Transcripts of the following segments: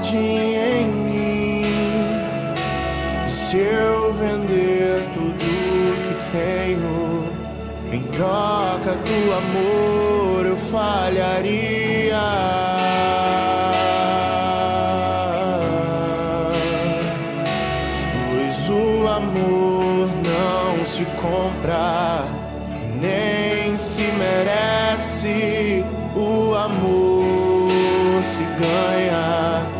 jardim em mim. Se eu vender tudo que tenho em troca do amor, eu falharia. Pois o amor não se compra, nem se merece. O amor se ganha,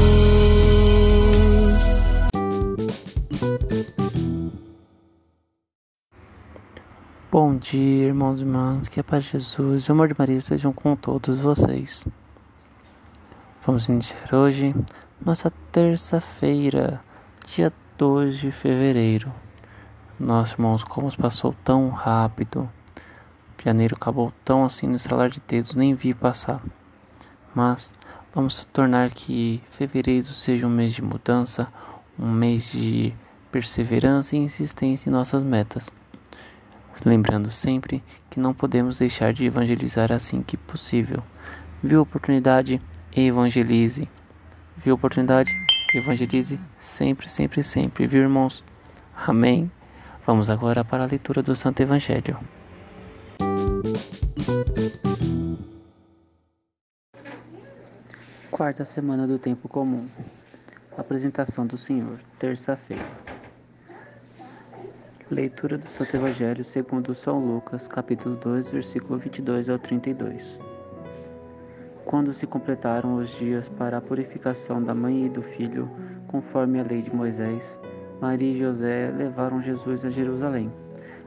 Bom dia, irmãos e irmãs, que a paz de Jesus e o amor de Maria estejam com todos vocês. Vamos iniciar hoje nossa terça-feira, dia 2 de fevereiro. Nossa, irmãos, como passou tão rápido. Janeiro acabou tão assim no estalar de dedos, nem vi passar. Mas vamos tornar que fevereiro seja um mês de mudança, um mês de perseverança e insistência em nossas metas. Lembrando sempre que não podemos deixar de evangelizar assim que possível. Viu oportunidade? Evangelize. Viu oportunidade? Evangelize sempre, sempre, sempre, viu, irmãos? Amém. Vamos agora para a leitura do Santo Evangelho. Quarta semana do tempo comum. Apresentação do Senhor, terça-feira. Leitura do Santo Evangelho segundo São Lucas, capítulo 2, versículo 22 ao 32. Quando se completaram os dias para a purificação da mãe e do filho, conforme a lei de Moisés, Maria e José levaram Jesus a Jerusalém,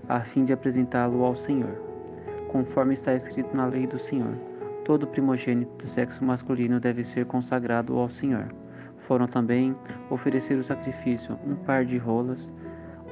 a fim de apresentá-lo ao Senhor. Conforme está escrito na lei do Senhor, todo primogênito do sexo masculino deve ser consagrado ao Senhor. Foram também oferecer o sacrifício um par de rolas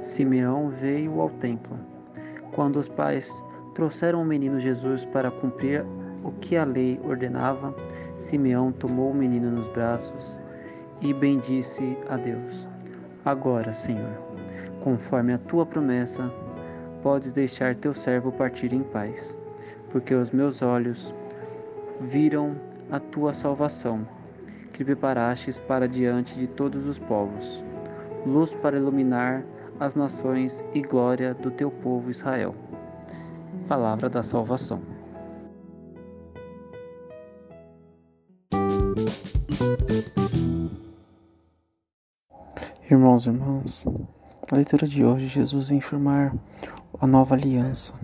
Simeão veio ao templo. Quando os pais trouxeram o menino Jesus para cumprir o que a lei ordenava, Simeão tomou o menino nos braços e bendisse a Deus. Agora, Senhor, conforme a tua promessa, podes deixar teu servo partir em paz, porque os meus olhos viram a tua salvação, que preparastes para diante de todos os povos, luz para iluminar as nações e glória do teu povo Israel. Palavra da salvação. Irmãos e irmãs, na leitura de hoje, Jesus vem informar a nova aliança.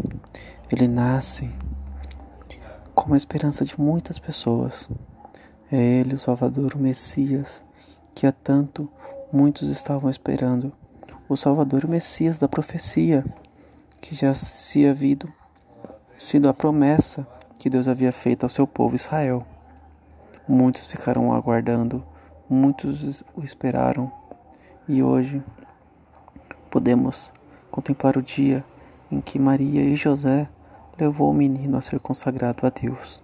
Ele nasce como a esperança de muitas pessoas. É Ele, o Salvador, o Messias, que há tanto muitos estavam esperando. O Salvador, o Messias da profecia, que já se havia sido a promessa que Deus havia feito ao seu povo Israel. Muitos ficaram aguardando, muitos o esperaram, e hoje podemos contemplar o dia em que Maria e José levou o menino a ser consagrado a Deus.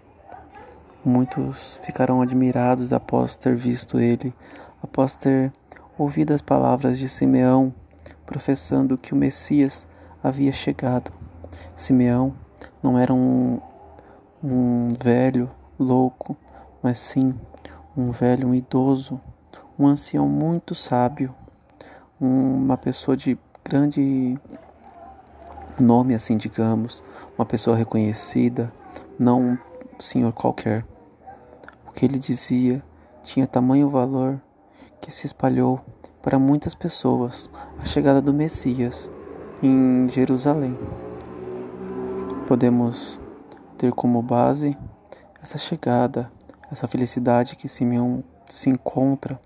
Muitos ficaram admirados após ter visto ele, após ter ouvido as palavras de Simeão professando que o Messias havia chegado. Simeão não era um, um velho louco, mas sim um velho, um idoso, um ancião muito sábio, uma pessoa de grande nome, assim digamos, uma pessoa reconhecida, não um senhor qualquer. O que ele dizia tinha tamanho valor que se espalhou para muitas pessoas a chegada do Messias em Jerusalém. Podemos ter como base essa chegada, essa felicidade que Simeão se encontra,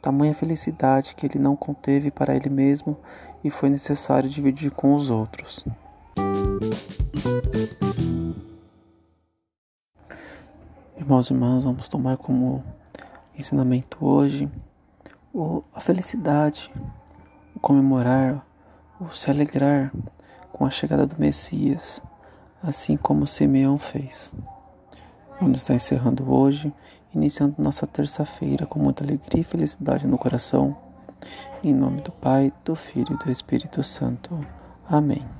tamanha felicidade que ele não conteve para ele mesmo e foi necessário dividir com os outros. Irmãos e irmãs, vamos tomar como ensinamento hoje o, a felicidade, o comemorar, o se alegrar com a chegada do Messias, assim como Simeão fez. Vamos estar encerrando hoje, iniciando nossa terça-feira com muita alegria e felicidade no coração. Em nome do Pai, do Filho e do Espírito Santo. Amém.